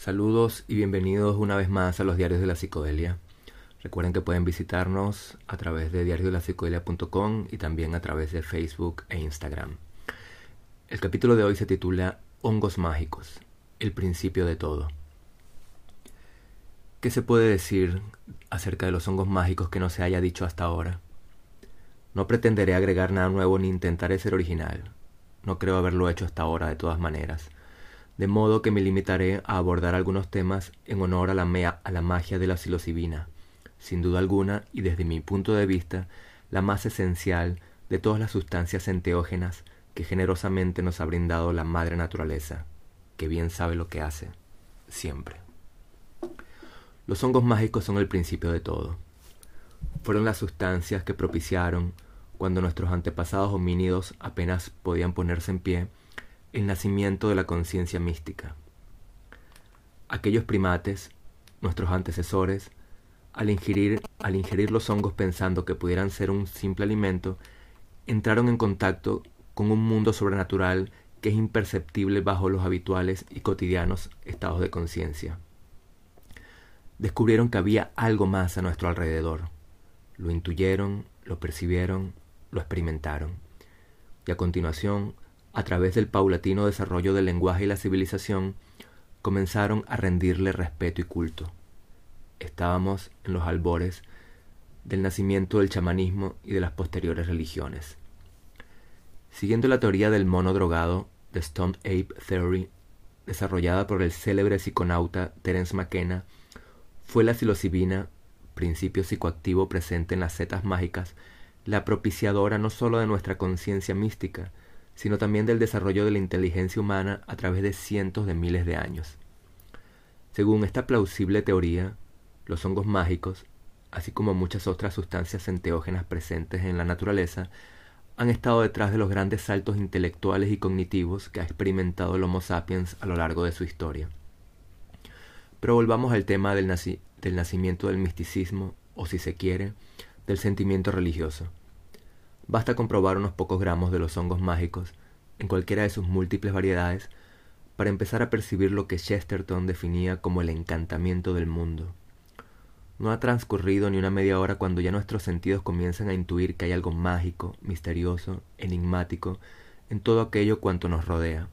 Saludos y bienvenidos una vez más a los Diarios de la Psicodelia. Recuerden que pueden visitarnos a través de diariosdelapsicodelia.com y también a través de Facebook e Instagram. El capítulo de hoy se titula Hongos mágicos, el principio de todo. ¿Qué se puede decir acerca de los hongos mágicos que no se haya dicho hasta ahora? No pretenderé agregar nada nuevo ni intentaré ser original. No creo haberlo hecho hasta ahora de todas maneras de modo que me limitaré a abordar algunos temas en honor a la, a la magia de la psilocibina, sin duda alguna y desde mi punto de vista, la más esencial de todas las sustancias enteógenas que generosamente nos ha brindado la madre naturaleza, que bien sabe lo que hace, siempre. Los hongos mágicos son el principio de todo. Fueron las sustancias que propiciaron, cuando nuestros antepasados homínidos apenas podían ponerse en pie, el nacimiento de la conciencia mística. Aquellos primates, nuestros antecesores, al ingerir, al los hongos pensando que pudieran ser un simple alimento, entraron en contacto con un mundo sobrenatural que es imperceptible bajo los habituales y cotidianos estados de conciencia. Descubrieron que había algo más a nuestro alrededor. Lo intuyeron, lo percibieron, lo experimentaron. Y a continuación a través del paulatino desarrollo del lenguaje y la civilización, comenzaron a rendirle respeto y culto. Estábamos en los albores del nacimiento del chamanismo y de las posteriores religiones. Siguiendo la teoría del mono drogado, The Stone Ape Theory, desarrollada por el célebre psiconauta Terence McKenna, fue la psilocibina, principio psicoactivo presente en las setas mágicas, la propiciadora no sólo de nuestra conciencia mística, sino también del desarrollo de la inteligencia humana a través de cientos de miles de años. Según esta plausible teoría, los hongos mágicos, así como muchas otras sustancias enteógenas presentes en la naturaleza, han estado detrás de los grandes saltos intelectuales y cognitivos que ha experimentado el Homo sapiens a lo largo de su historia. Pero volvamos al tema del, del nacimiento del misticismo, o si se quiere, del sentimiento religioso. Basta comprobar unos pocos gramos de los hongos mágicos, en cualquiera de sus múltiples variedades, para empezar a percibir lo que Chesterton definía como el encantamiento del mundo. No ha transcurrido ni una media hora cuando ya nuestros sentidos comienzan a intuir que hay algo mágico, misterioso, enigmático en todo aquello cuanto nos rodea.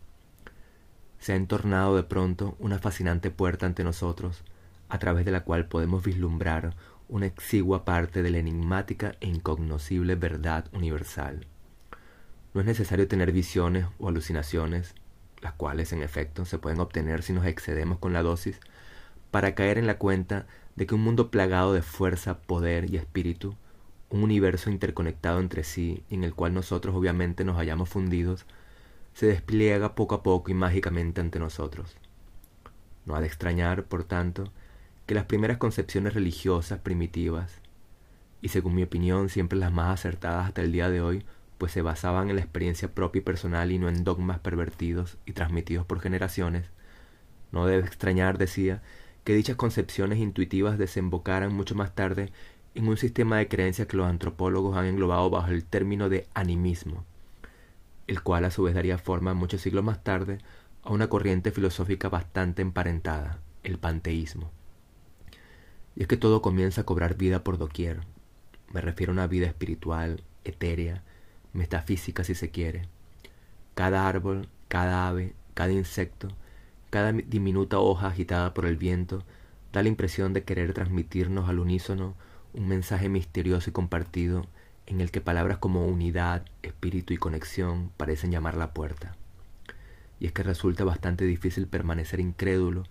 Se ha entornado de pronto una fascinante puerta ante nosotros, a través de la cual podemos vislumbrar una exigua parte de la enigmática e incognoscible verdad universal. No es necesario tener visiones o alucinaciones, las cuales en efecto se pueden obtener si nos excedemos con la dosis, para caer en la cuenta de que un mundo plagado de fuerza, poder y espíritu, un universo interconectado entre sí en el cual nosotros obviamente nos hayamos fundidos, se despliega poco a poco y mágicamente ante nosotros. No ha de extrañar, por tanto, que las primeras concepciones religiosas primitivas, y según mi opinión siempre las más acertadas hasta el día de hoy, pues se basaban en la experiencia propia y personal y no en dogmas pervertidos y transmitidos por generaciones, no debe extrañar, decía, que dichas concepciones intuitivas desembocaran mucho más tarde en un sistema de creencias que los antropólogos han englobado bajo el término de animismo, el cual a su vez daría forma muchos siglos más tarde a una corriente filosófica bastante emparentada, el panteísmo. Y es que todo comienza a cobrar vida por doquier. Me refiero a una vida espiritual, etérea, metafísica si se quiere. Cada árbol, cada ave, cada insecto, cada diminuta hoja agitada por el viento da la impresión de querer transmitirnos al unísono un mensaje misterioso y compartido en el que palabras como unidad, espíritu y conexión parecen llamar la puerta. Y es que resulta bastante difícil permanecer incrédulo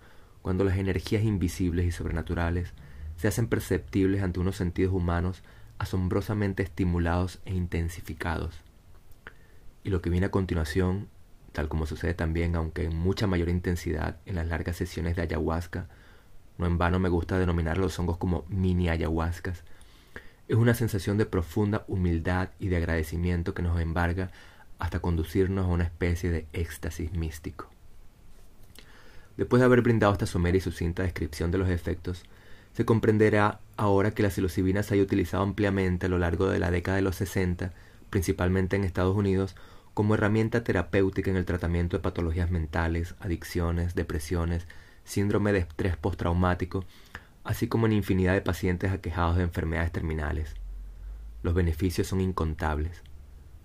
cuando las energías invisibles y sobrenaturales se hacen perceptibles ante unos sentidos humanos asombrosamente estimulados e intensificados. Y lo que viene a continuación, tal como sucede también, aunque en mucha mayor intensidad, en las largas sesiones de ayahuasca, no en vano me gusta denominar los hongos como mini ayahuascas, es una sensación de profunda humildad y de agradecimiento que nos embarga hasta conducirnos a una especie de éxtasis místico. Después de haber brindado esta somera y sucinta descripción de los efectos, se comprenderá ahora que la psilocibina se haya utilizado ampliamente a lo largo de la década de los 60, principalmente en Estados Unidos, como herramienta terapéutica en el tratamiento de patologías mentales, adicciones, depresiones, síndrome de estrés postraumático, así como en infinidad de pacientes aquejados de enfermedades terminales. Los beneficios son incontables.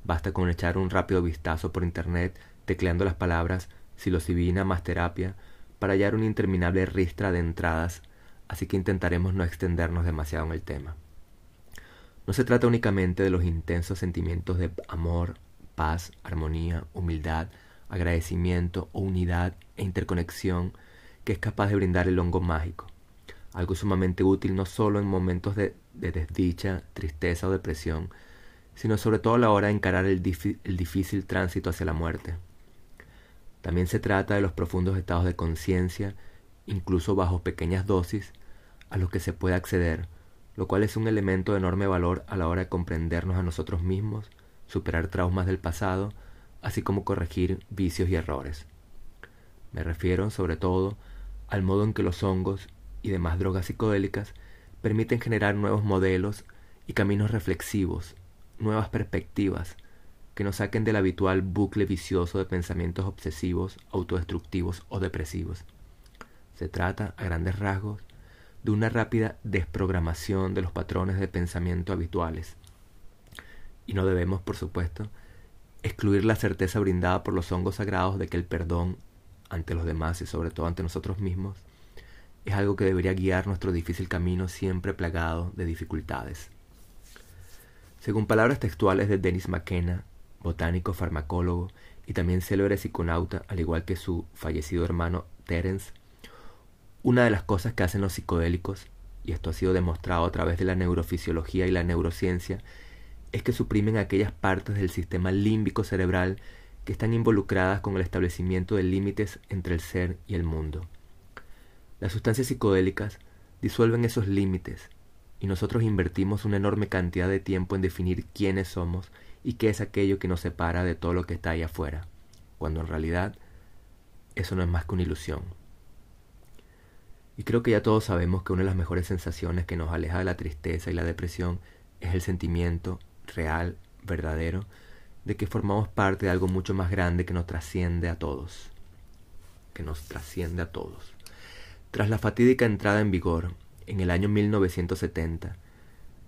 Basta con echar un rápido vistazo por internet tecleando las palabras psilocibina más terapia para hallar una interminable ristra de entradas, así que intentaremos no extendernos demasiado en el tema. No se trata únicamente de los intensos sentimientos de amor, paz, armonía, humildad, agradecimiento o unidad e interconexión que es capaz de brindar el hongo mágico, algo sumamente útil no solo en momentos de, desdicha, tristeza o depresión, sino sobre todo a la hora de encarar el, el difícil tránsito hacia la muerte. También se trata de los profundos estados de conciencia, incluso bajo pequeñas dosis, a los que se puede acceder, lo cual es un elemento de enorme valor a la hora de comprendernos a nosotros mismos, superar traumas del pasado, así como corregir vicios y errores. Me refiero, sobre todo, al modo en que los hongos y demás drogas psicodélicas permiten generar nuevos modelos y caminos reflexivos, nuevas perspectivas, que nos saquen del habitual bucle vicioso de pensamientos obsesivos, autodestructivos o depresivos. Se trata, a grandes rasgos, de una rápida desprogramación de los patrones de pensamiento habituales. Y no debemos, por supuesto, excluir la certeza brindada por los hongos sagrados de que el perdón ante los demás y sobre todo ante nosotros mismos es algo que debería guiar nuestro difícil camino siempre plagado de dificultades. Según palabras textuales de Dennis McKenna, botánico, farmacólogo y también célebre psiconauta, al igual que su fallecido hermano Terence, una de las cosas que hacen los psicodélicos, y esto ha sido demostrado a través de la neurofisiología y la neurociencia, es que suprimen aquellas partes del sistema límbico cerebral que están involucradas con el establecimiento de límites entre el ser y el mundo. Las sustancias psicodélicas disuelven esos límites y nosotros invertimos una enorme cantidad de tiempo en definir quiénes somos y qué es aquello que nos separa de todo lo que está ahí afuera, cuando en realidad eso no es más que una ilusión. Y creo que ya todos sabemos que una de las mejores sensaciones que nos aleja de la tristeza y la depresión es el sentimiento real, verdadero, de que formamos parte de algo mucho más grande que nos trasciende a todos. Que nos trasciende a todos. Tras la fatídica entrada en vigor, en el año 1970,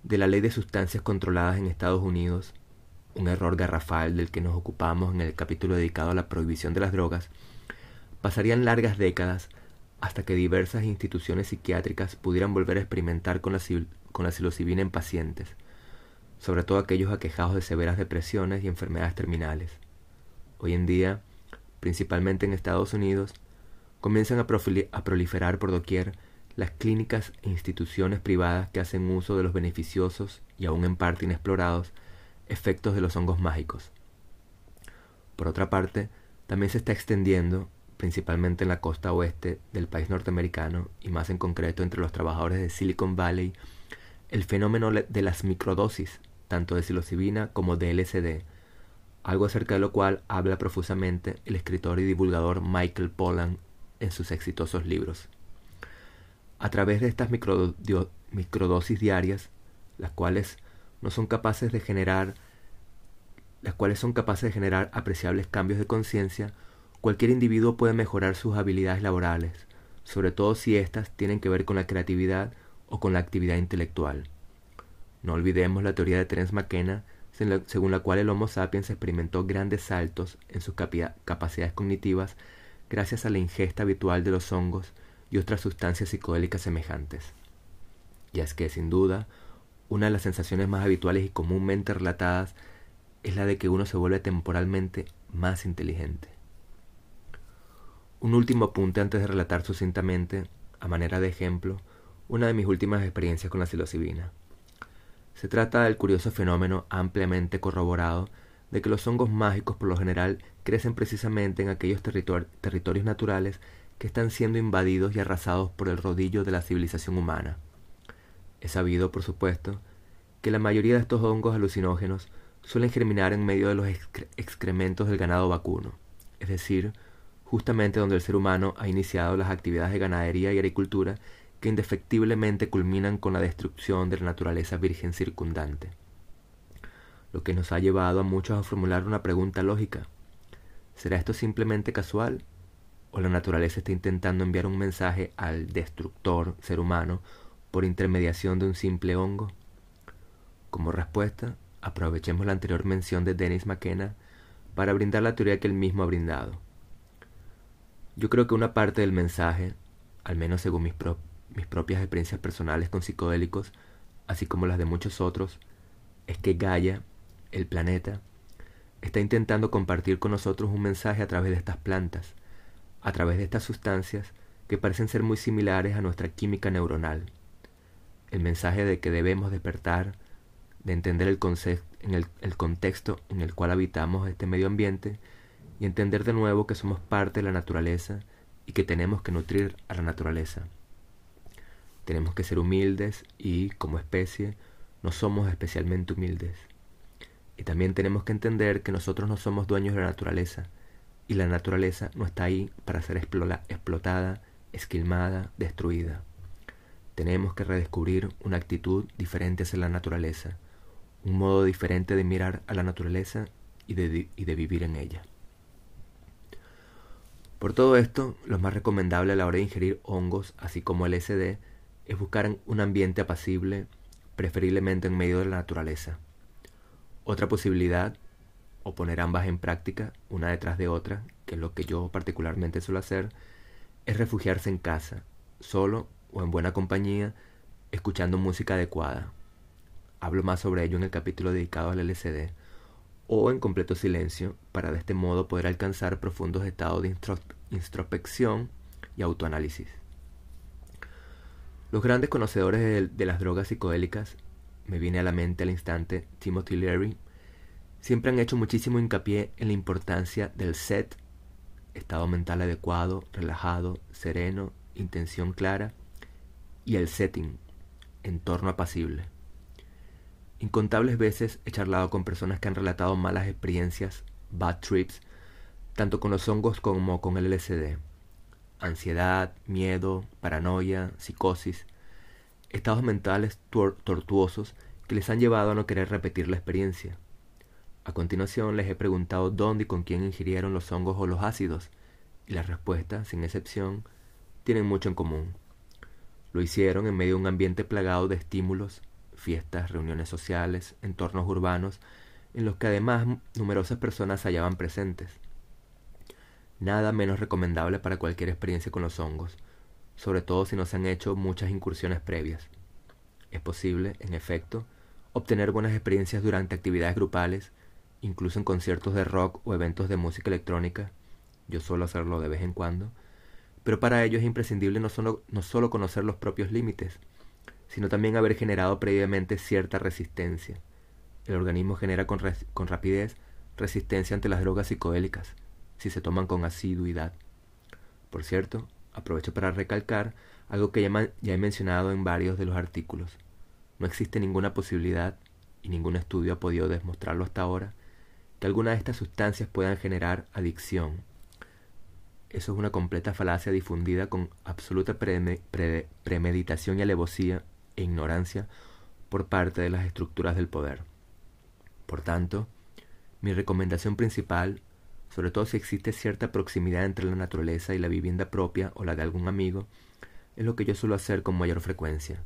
de la ley de sustancias controladas en Estados Unidos, un error garrafal del que nos ocupamos en el capítulo dedicado a la prohibición de las drogas, pasarían largas décadas hasta que diversas instituciones psiquiátricas pudieran volver a experimentar con la, con psilocibina en pacientes, sobre todo aquellos aquejados de severas depresiones y enfermedades terminales. Hoy en día, principalmente en Estados Unidos, comienzan a, a proliferar por doquier las clínicas e instituciones privadas que hacen uso de los beneficiosos y aún en parte inexplorados efectos de los hongos mágicos. Por otra parte, también se está extendiendo principalmente en la costa oeste del país norteamericano y más en concreto entre los trabajadores de Silicon Valley, el fenómeno de las microdosis, tanto de psilocibina como de LSD, algo acerca de lo cual habla profusamente el escritor y divulgador Michael Pollan en sus exitosos libros. A través de estas microdosis diarias, las cuales no son capaces de generar las cuales son capaces de generar apreciables cambios de conciencia, Cualquier individuo puede mejorar sus habilidades laborales, sobre todo si éstas tienen que ver con la creatividad o con la actividad intelectual. No olvidemos la teoría de Terence McKenna, según la cual el Homo sapiens experimentó grandes saltos en sus capacidades cognitivas gracias a la ingesta habitual de los hongos y otras sustancias psicodélicas semejantes. Y es que, sin duda, una de las sensaciones más habituales y comúnmente relatadas es la de que uno se vuelve temporalmente más inteligente. Un último apunte antes de relatar sucintamente, a manera de ejemplo, una de mis últimas experiencias con la psilocibina. Se trata del curioso fenómeno ampliamente corroborado de que los hongos mágicos por lo general crecen precisamente en aquellos territorios naturales que están siendo invadidos y arrasados por el rodillo de la civilización humana. Es sabido, por supuesto, que la mayoría de estos hongos alucinógenos suelen germinar en medio de los excrementos del ganado vacuno, es decir, justamente donde el ser humano ha iniciado las actividades de ganadería y agricultura que indefectiblemente culminan con la destrucción de la naturaleza virgen circundante. Lo que nos ha llevado a muchos a formular una pregunta lógica. ¿Será esto simplemente casual? o la naturaleza está intentando enviar un mensaje al destructor ser humano por intermediación de un simple hongo? Como respuesta, aprovechemos la anterior mención de Dennis McKenna para brindar la teoría que él mismo ha brindado. Yo creo que una parte del mensaje, al menos según mis, mis propias experiencias personales con psicodélicos, así como las de muchos otros, es que Gaia, el planeta, está intentando compartir con nosotros un mensaje a través de estas plantas, a través de estas sustancias que parecen ser muy similares a nuestra química neuronal. El mensaje de que debemos despertar, de entender el, en el, el contexto en el cual habitamos este medio ambiente y entender de nuevo que somos parte de la naturaleza y que tenemos que nutrir a la naturaleza. Tenemos que ser humildes y, como especie, no somos especialmente humildes. Y también tenemos que entender que nosotros no somos dueños de la naturaleza, y la naturaleza no está ahí para ser explotada, esquilmada, destruida. Tenemos que redescubrir una actitud diferente hacia la naturaleza, un modo diferente de mirar a la naturaleza y de, y de vivir en ella. Por todo esto, lo más recomendable a la hora de ingerir hongos, así como el SD, es buscar un ambiente apacible, preferiblemente en medio de la naturaleza. Otra posibilidad o poner ambas en práctica, una detrás de otra, que es lo que yo particularmente suelo hacer, es refugiarse en casa, solo o en buena compañía, escuchando música adecuada. Hablo más sobre ello en el capítulo dedicado al LCD, o en completo silencio, para de este modo poder alcanzar profundos estados de introspección y autoanálisis. Los grandes conocedores de, las drogas psicodélicas, me viene a la mente al instante Timothy Leary, siempre han hecho muchísimo hincapié en la importancia del set, estado mental adecuado, relajado, sereno, intención clara, y el setting, entorno apacible. Incontables veces he charlado con personas que han relatado malas experiencias, bad trips, tanto con los hongos como con el LSD. Ansiedad, miedo, paranoia, psicosis, estados mentales tortuosos que les han llevado a no querer repetir la experiencia. A continuación les he preguntado dónde y con quién ingirieron los hongos o los ácidos, y las respuestas, sin excepción, tienen mucho en común. Lo hicieron en medio de un ambiente plagado de estímulos, fiestas, reuniones sociales, entornos urbanos, en los que además numerosas personas se hallaban presentes. Nada menos recomendable para cualquier experiencia con los hongos, sobre todo si no se han hecho muchas incursiones previas. Es posible, en efecto, obtener buenas experiencias durante actividades grupales, incluso en conciertos de rock o eventos de música electrónica, yo suelo hacerlo de vez en cuando, pero para ello es imprescindible no solo, no solo conocer los propios límites, sino también haber generado previamente cierta resistencia. El organismo genera con, con rapidez resistencia ante las drogas psicodélicas, si se toman con asiduidad. Por cierto, aprovecho para recalcar algo que ya, he mencionado en varios de los artículos. No existe ninguna posibilidad, y ningún estudio ha podido demostrarlo hasta ahora, que alguna de estas sustancias puedan generar adicción. Eso es una completa falacia difundida con absoluta premeditación y alevosía e ignorancia por parte de las estructuras del poder. Por tanto, mi recomendación principal, sobre todo si existe cierta proximidad entre la naturaleza y la vivienda propia o la de algún amigo, es lo que yo suelo hacer con mayor frecuencia.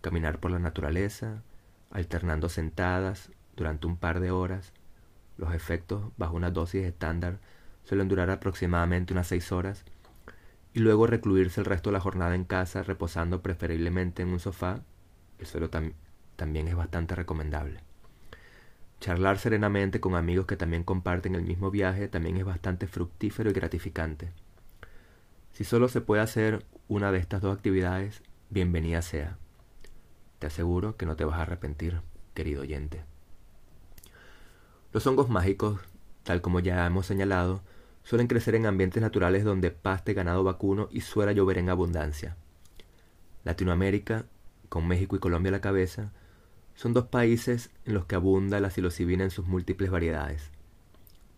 Caminar por la naturaleza, alternando sentadas durante un par de horas, los efectos bajo una dosis estándar suelen durar aproximadamente unas seis horas y luego recluirse el resto de la jornada en casa reposando preferiblemente en un sofá, eso también es bastante recomendable. Charlar serenamente con amigos que también comparten el mismo viaje también es bastante fructífero y gratificante. Si solo se puede hacer una de estas dos actividades, bienvenida sea. Te aseguro que no te vas a arrepentir, querido oyente. Los hongos mágicos, tal como ya hemos señalado, suelen crecer en ambientes naturales donde paste ganado vacuno y suele llover en abundancia. Latinoamérica, con México y Colombia a la cabeza, son dos países en los que abunda la psilocibina en sus múltiples variedades.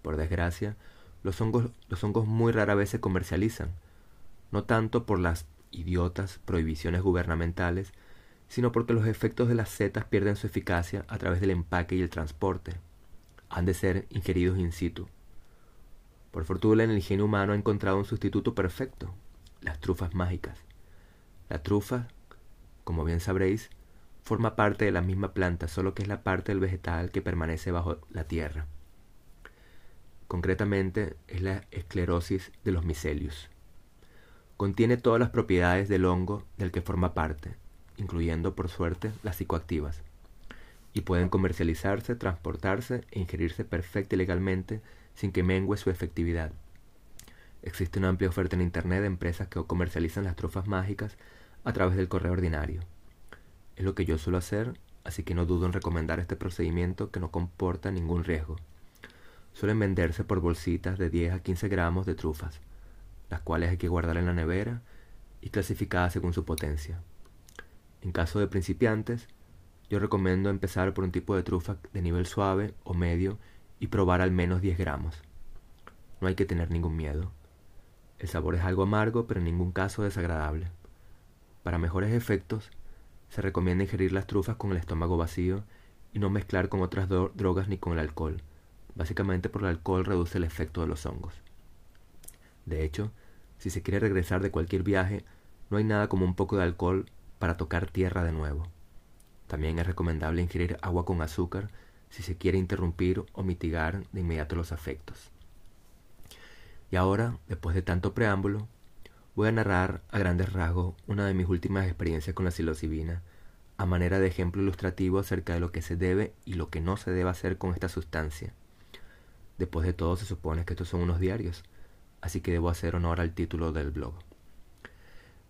Por desgracia, los hongos, los hongos muy rara vez se comercializan, no tanto por las idiotas prohibiciones gubernamentales, sino porque los efectos de las setas pierden su eficacia a través del empaque y el transporte han de ser ingeridos in situ. Por fortuna, el ingenio humano ha encontrado un sustituto perfecto, las trufas mágicas. La trufa, como bien sabréis, forma parte de la misma planta, solo que es la parte del vegetal que permanece bajo la tierra. Concretamente, es la esclerosis de los micelios. Contiene todas las propiedades del hongo del que forma parte, incluyendo, por suerte, las psicoactivas, y pueden comercializarse, transportarse e ingerirse perfecta y legalmente sin que mengue su efectividad. Existe una amplia oferta en Internet de empresas que comercializan las trufas mágicas a través del correo ordinario. Es lo que yo suelo hacer, así que no dudo en recomendar este procedimiento que no comporta ningún riesgo. Suelen venderse por bolsitas de 10 a 15 gramos de trufas, las cuales hay que guardar en la nevera y clasificadas según su potencia. En caso de principiantes, yo recomiendo empezar por un tipo de trufa de nivel suave o medio y probar al menos 10 gramos. No hay que tener ningún miedo. El sabor es algo amargo, pero en ningún caso desagradable. Para mejores efectos, se recomienda ingerir las trufas con el estómago vacío y no mezclar con otras drogas ni con el alcohol, básicamente porque el alcohol reduce el efecto de los hongos. De hecho, si se quiere regresar de cualquier viaje, no hay nada como un poco de alcohol para tocar tierra de nuevo. También es recomendable ingerir agua con azúcar si se quiere interrumpir o mitigar de inmediato los afectos. Y ahora, después de tanto preámbulo, voy a narrar a grandes rasgos una de mis últimas experiencias con la psilocibina, a manera de ejemplo ilustrativo acerca de lo que se debe y lo que no se debe hacer con esta sustancia. Después de todo, se supone que estos son unos diarios, así que debo hacer honor al título del blog.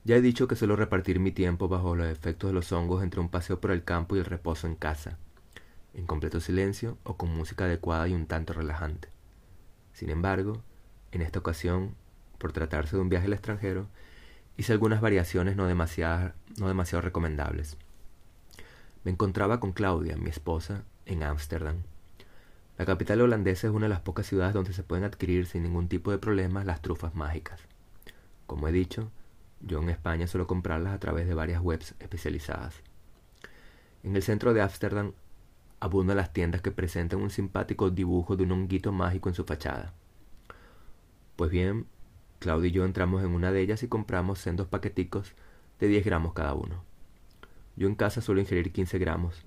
Ya he dicho que suelo repartir mi tiempo bajo los efectos de los hongos entre un paseo por el campo y el reposo en casa, en completo silencio o con música adecuada y un tanto relajante. Sin embargo, en esta ocasión, por tratarse de un viaje al extranjero, hice algunas variaciones no demasiado, no demasiado recomendables. Me encontraba con Claudia, mi esposa, en Ámsterdam. La capital holandesa es una de las pocas ciudades donde se pueden adquirir sin ningún tipo de problemas las trufas mágicas. Como he dicho, yo en España suelo comprarlas a través de varias webs especializadas. En el centro de Ámsterdam abundan las tiendas que presentan un simpático dibujo de un honguito mágico en su fachada. Pues bien, Claudio y yo entramos en una de ellas y compramos sendos paqueticos de 10 gramos cada uno. Yo en casa suelo ingerir 15 gramos,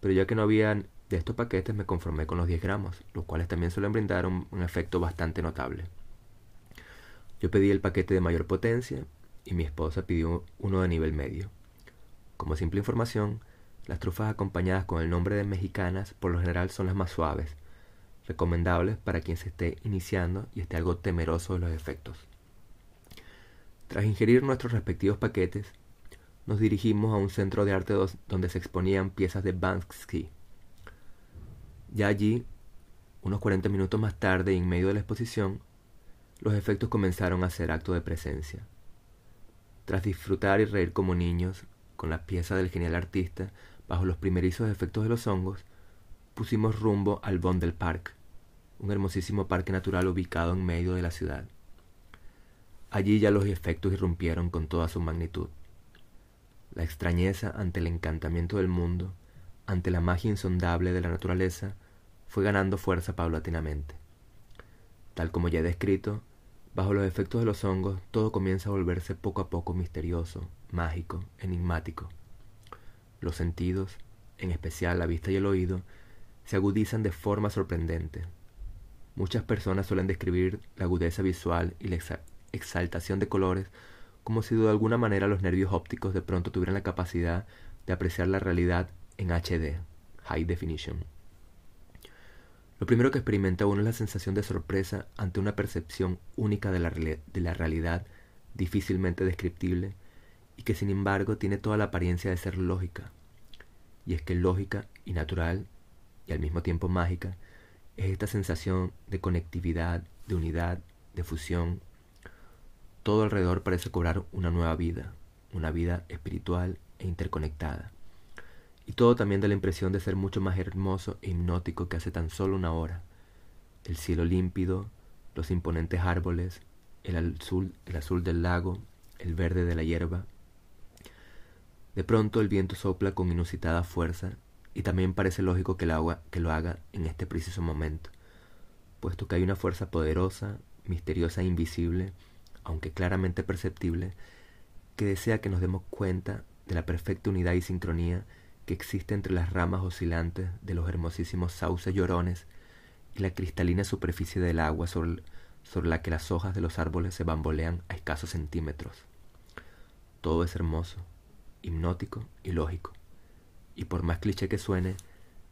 pero ya que no había de estos paquetes me conformé con los 10 gramos, los cuales también suelen brindar un efecto bastante notable. Yo pedí el paquete de mayor potencia y mi esposa pidió uno de nivel medio. Como simple información, las trufas acompañadas con el nombre de mexicanas por lo general son las más suaves, recomendables para quien se esté iniciando y esté algo temeroso de los efectos. Tras ingerir nuestros respectivos paquetes, nos dirigimos a un centro de arte donde se exponían piezas de Banksy. Ya allí, unos 40 minutos más tarde y en medio de la exposición, los efectos comenzaron a ser acto de presencia. Tras disfrutar y reír como niños con la pieza del genial artista bajo los primerizos efectos de los hongos, pusimos rumbo al Bondel Park, un hermosísimo parque natural ubicado en medio de la ciudad. Allí ya los efectos irrumpieron con toda su magnitud. La extrañeza ante el encantamiento del mundo, ante la magia insondable de la naturaleza, fue ganando fuerza paulatinamente. Tal como ya he descrito, Bajo los efectos de los hongos, todo comienza a volverse poco a poco misterioso, mágico, enigmático. Los sentidos, en especial la vista y el oído, se agudizan de forma sorprendente. Muchas personas suelen describir la agudeza visual y la exaltación de colores como si de alguna manera los nervios ópticos de pronto tuvieran la capacidad de apreciar la realidad en HD, High Definition. Lo primero que experimenta uno es la sensación de sorpresa ante una percepción única de la, de la realidad difícilmente descriptible y que sin embargo tiene toda la apariencia de ser lógica. Y es que lógica y natural y al mismo tiempo mágica es esta sensación de conectividad, de unidad, de fusión. Todo alrededor parece cobrar una nueva vida, una vida espiritual e interconectada. Y todo también da la impresión de ser mucho más hermoso e hipnótico que hace tan solo una hora. El cielo límpido, los imponentes árboles, el azul, el azul del lago, el verde de la hierba. De pronto el viento sopla con inusitada fuerza y también parece lógico que, el agua, que lo haga en este preciso momento, puesto que hay una fuerza poderosa, misteriosa e invisible, aunque claramente perceptible, que desea que nos demos cuenta de la perfecta unidad y sincronía que existe entre las ramas oscilantes de los hermosísimos sauces llorones y la cristalina superficie del agua sobre, sobre la que las hojas de los árboles se bambolean a escasos centímetros. Todo es hermoso, hipnótico y lógico, y por más cliché que suene,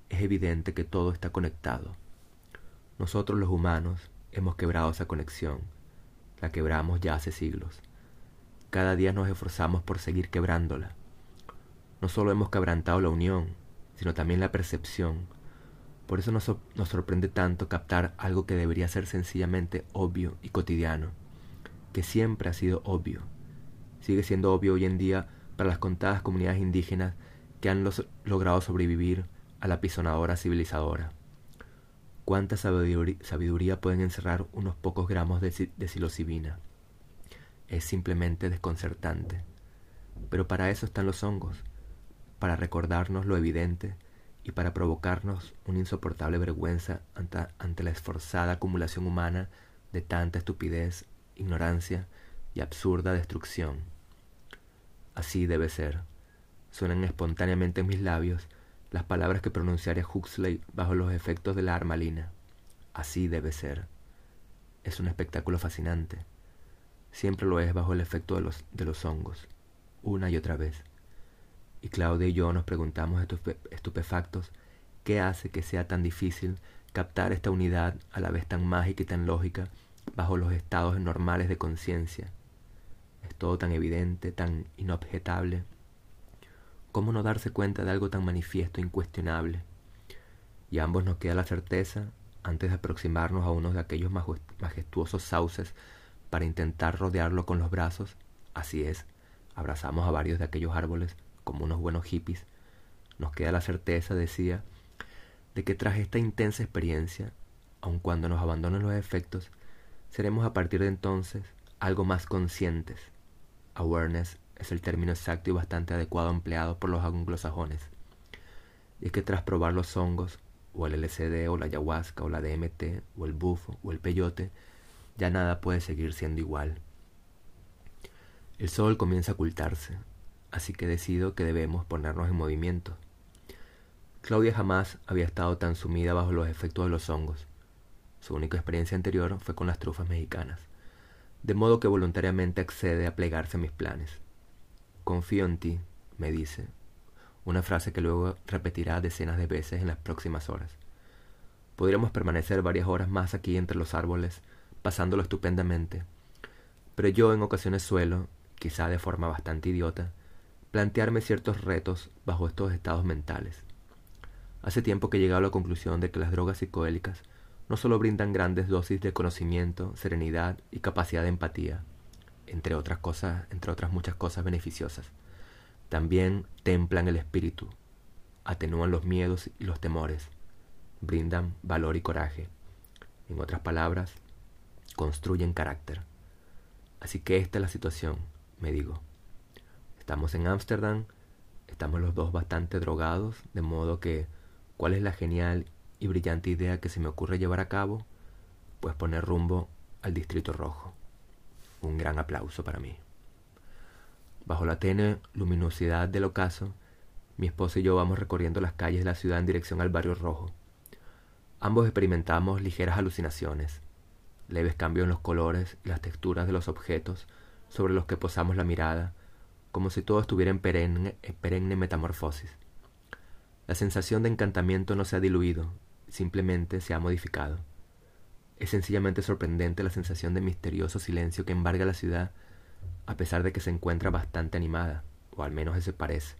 es evidente que todo está conectado. Nosotros los humanos hemos quebrado esa conexión, la quebramos ya hace siglos. Cada día nos esforzamos por seguir quebrándola. No solo hemos quebrantado la unión, sino también la percepción, por eso nos, sorprende tanto captar algo que debería ser sencillamente obvio y cotidiano, que siempre ha sido obvio. Sigue siendo obvio hoy en día para las contadas comunidades indígenas que han logrado sobrevivir a la pisonadora civilizadora. ¿Cuánta sabiduría, pueden encerrar unos pocos gramos de, de psilocibina? Es simplemente desconcertante. Pero para eso están los hongos, para recordarnos lo evidente y para provocarnos una insoportable vergüenza ante, la esforzada acumulación humana de tanta estupidez, ignorancia y absurda destrucción. Así debe ser. Suenan espontáneamente en mis labios las palabras que pronunciaría Huxley bajo los efectos de la armalina. Así debe ser. Es un espectáculo fascinante. Siempre lo es bajo el efecto de los, de los hongos, una y otra vez y Claudia y yo nos preguntamos estupefactos qué hace que sea tan difícil captar esta unidad a la vez tan mágica y tan lógica bajo los estados normales de conciencia. Es todo tan evidente, tan inobjetable. ¿Cómo no darse cuenta de algo tan manifiesto e incuestionable? Y a ambos nos queda la certeza, antes de aproximarnos a uno de aquellos majestuosos sauces para intentar rodearlo con los brazos, así es, abrazamos a varios de aquellos árboles como unos buenos hippies, nos queda la certeza, decía, de que tras esta intensa experiencia, aun cuando nos abandonen los efectos, seremos a partir de entonces algo más conscientes. Awareness es el término exacto y bastante adecuado empleado por los anglosajones. Y es que tras probar los hongos, o el LCD, o la ayahuasca, o la DMT, o el bufo, o el peyote, ya nada puede seguir siendo igual. El sol comienza a ocultarse, así que decido que debemos ponernos en movimiento. Claudia jamás había estado tan sumida bajo los efectos de los hongos. Su única experiencia anterior fue con las trufas mexicanas, de modo que voluntariamente accede a plegarse a mis planes. Confío en ti, me dice, una frase que luego repetirá decenas de veces en las próximas horas. Podríamos permanecer varias horas más aquí entre los árboles, pasándolo estupendamente, pero yo en ocasiones suelo, quizá de forma bastante idiota, plantearme ciertos retos bajo estos estados mentales. Hace tiempo que he llegado a la conclusión de que las drogas psicoélicas no solo brindan grandes dosis de conocimiento, serenidad y capacidad de empatía, entre otras cosas, entre otras muchas cosas beneficiosas, también templan el espíritu, atenúan los miedos y los temores, brindan valor y coraje. En otras palabras, construyen carácter. Así que esta es la situación, me digo. Estamos en Ámsterdam, estamos los dos bastante drogados, de modo que, ¿cuál es la genial y brillante idea que se me ocurre llevar a cabo? Pues poner rumbo al Distrito Rojo. Un gran aplauso para mí. Bajo la tenue luminosidad del ocaso, mi esposa y yo vamos recorriendo las calles de la ciudad en dirección al barrio rojo. Ambos experimentamos ligeras alucinaciones, leves cambios en los colores y las texturas de los objetos sobre los que posamos la mirada como si todo estuviera en perenne, perenne metamorfosis. La sensación de encantamiento no se ha diluido, simplemente se ha modificado. Es sencillamente sorprendente la sensación de misterioso silencio que embarga la ciudad, a pesar de que se encuentra bastante animada, o al menos eso parece,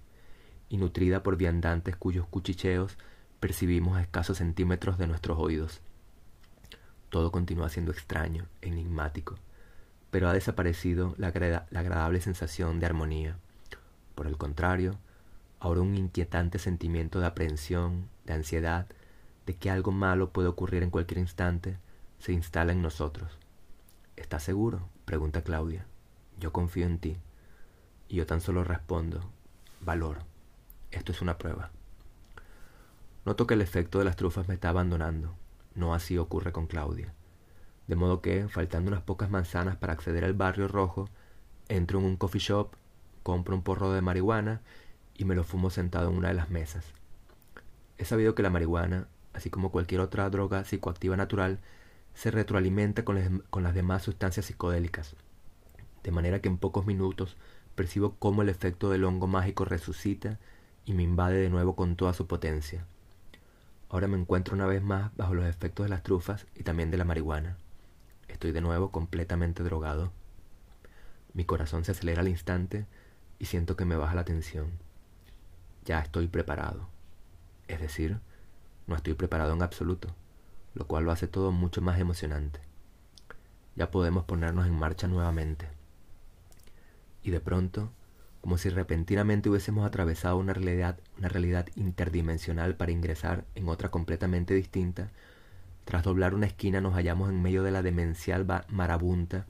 y nutrida por viandantes cuyos cuchicheos percibimos a escasos centímetros de nuestros oídos. Todo continúa siendo extraño, enigmático pero ha desaparecido la, agradable sensación de armonía. Por el contrario, ahora un inquietante sentimiento de aprehensión, de ansiedad, de que algo malo puede ocurrir en cualquier instante, se instala en nosotros. ¿Estás seguro? pregunta Claudia. Yo confío en ti. Y yo tan solo respondo, valor. Esto es una prueba. Noto que el efecto de las trufas me está abandonando. No así ocurre con Claudia. De modo que, faltando unas pocas manzanas para acceder al barrio rojo, entro en un coffee shop, compro un porro de marihuana y me lo fumo sentado en una de las mesas. He sabido que la marihuana, así como cualquier otra droga psicoactiva natural, se retroalimenta con, las demás sustancias psicodélicas, de manera que en pocos minutos percibo cómo el efecto del hongo mágico resucita y me invade de nuevo con toda su potencia. Ahora me encuentro una vez más bajo los efectos de las trufas y también de la marihuana. Estoy de nuevo completamente drogado. Mi corazón se acelera al instante y siento que me baja la tensión. Ya estoy preparado. Es decir, no estoy preparado en absoluto, lo cual lo hace todo mucho más emocionante. Ya podemos ponernos en marcha nuevamente. Y de pronto, como si repentinamente hubiésemos atravesado una realidad, una realidad interdimensional para ingresar en otra completamente distinta, tras doblar una esquina nos hallamos en medio de la demencial marabunta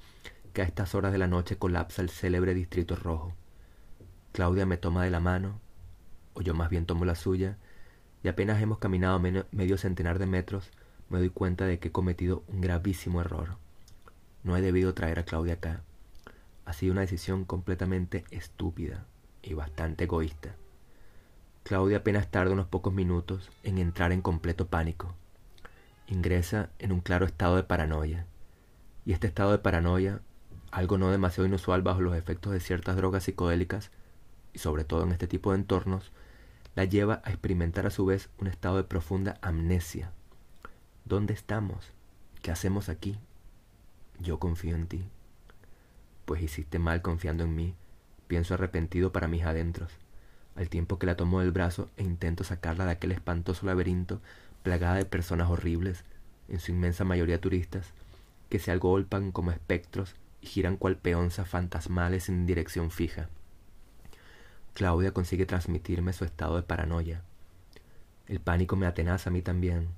que a estas horas de la noche colapsa el célebre distrito rojo. Claudia me toma de la mano, o yo más bien tomo la suya, y apenas hemos caminado medio centenar de metros, me doy cuenta de que he cometido un gravísimo error. No he debido traer a Claudia acá. Ha sido una decisión completamente estúpida y bastante egoísta. Claudia apenas tarda unos pocos minutos en entrar en completo pánico. Ingresa en un claro estado de paranoia. Y este estado de paranoia, algo no demasiado inusual bajo los efectos de ciertas drogas psicodélicas, y sobre todo en este tipo de entornos, la lleva a experimentar a su vez un estado de profunda amnesia. ¿Dónde estamos? ¿Qué hacemos aquí? Yo confío en ti pues hiciste mal confiando en mí, pienso arrepentido para mis adentros, al tiempo que la tomo del brazo e intento sacarla de aquel espantoso laberinto plagada de personas horribles, en su inmensa mayoría turistas, que se agolpan como espectros y giran cual peonzas fantasmales en dirección fija. Claudia consigue transmitirme su estado de paranoia. El pánico me atenaza a mí también.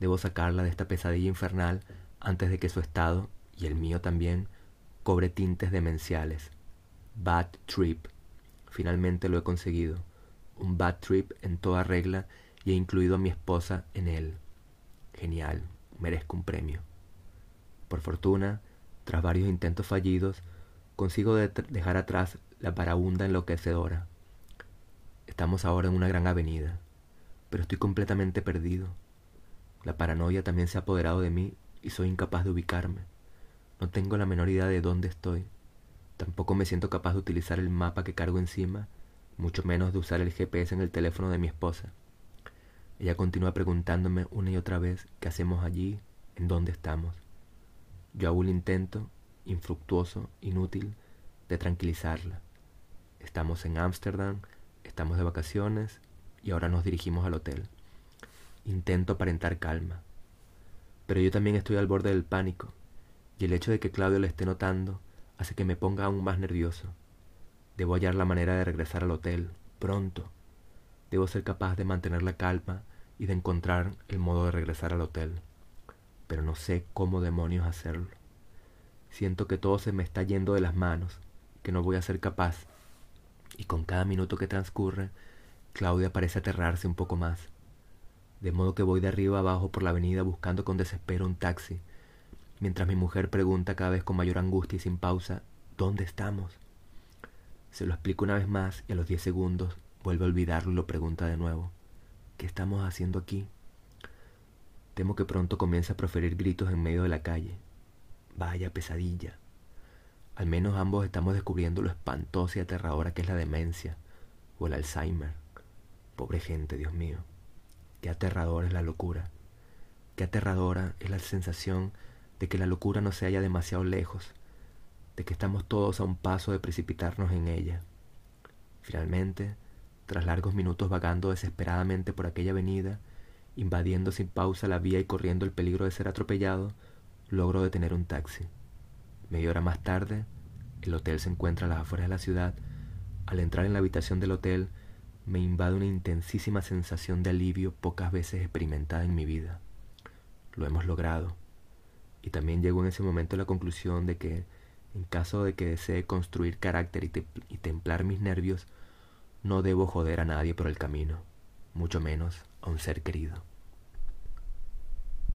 Debo sacarla de esta pesadilla infernal antes de que su estado, y el mío también, cobre tintes demenciales. Bad trip. Finalmente lo he conseguido. Un bad trip en toda regla y he incluido a mi esposa en él. Genial. Merezco un premio. Por fortuna, tras varios intentos fallidos, consigo dejar atrás la parabunda enloquecedora. Estamos ahora en una gran avenida, pero estoy completamente perdido. La paranoia también se ha apoderado de mí y soy incapaz de ubicarme. No tengo la menor idea de dónde estoy. Tampoco me siento capaz de utilizar el mapa que cargo encima, mucho menos de usar el GPS en el teléfono de mi esposa. Ella continúa preguntándome una y otra vez qué hacemos allí, en dónde estamos. Yo hago un intento, infructuoso, inútil, de tranquilizarla. Estamos en Ámsterdam, estamos de vacaciones y ahora nos dirigimos al hotel. Intento aparentar calma. Pero yo también estoy al borde del pánico y el hecho de que Claudio le esté notando hace que me ponga aún más nervioso. Debo hallar la manera de regresar al hotel, pronto. Debo ser capaz de mantener la calma y de encontrar el modo de regresar al hotel. Pero no sé cómo demonios hacerlo. Siento que todo se me está yendo de las manos, que no voy a ser capaz. Y con cada minuto que transcurre, Claudia parece aterrarse un poco más. De modo que voy de arriba abajo por la avenida buscando con desespero un taxi mientras mi mujer pregunta cada vez con mayor angustia y sin pausa, ¿dónde estamos? Se lo explico una vez más y a los diez segundos vuelve a olvidarlo y lo pregunta de nuevo. ¿Qué estamos haciendo aquí? Temo que pronto comience a proferir gritos en medio de la calle. Vaya pesadilla. Al menos ambos estamos descubriendo lo espantosa y aterradora que es la demencia o el Alzheimer. Pobre gente, Dios mío. Qué aterradora es la locura. Qué aterradora es la sensación de que la locura no se halla demasiado lejos, de que estamos todos a un paso de precipitarnos en ella. Finalmente, tras largos minutos vagando desesperadamente por aquella avenida, invadiendo sin pausa la vía y corriendo el peligro de ser atropellado, logro detener un taxi. Media hora más tarde, el hotel se encuentra a las afueras de la ciudad. Al entrar en la habitación del hotel, me invade una intensísima sensación de alivio pocas veces experimentada en mi vida. Lo hemos logrado. Y también llegó en ese momento a la conclusión de que, en caso de que desee construir carácter y, y templar mis nervios, no debo joder a nadie por el camino, mucho menos a un ser querido.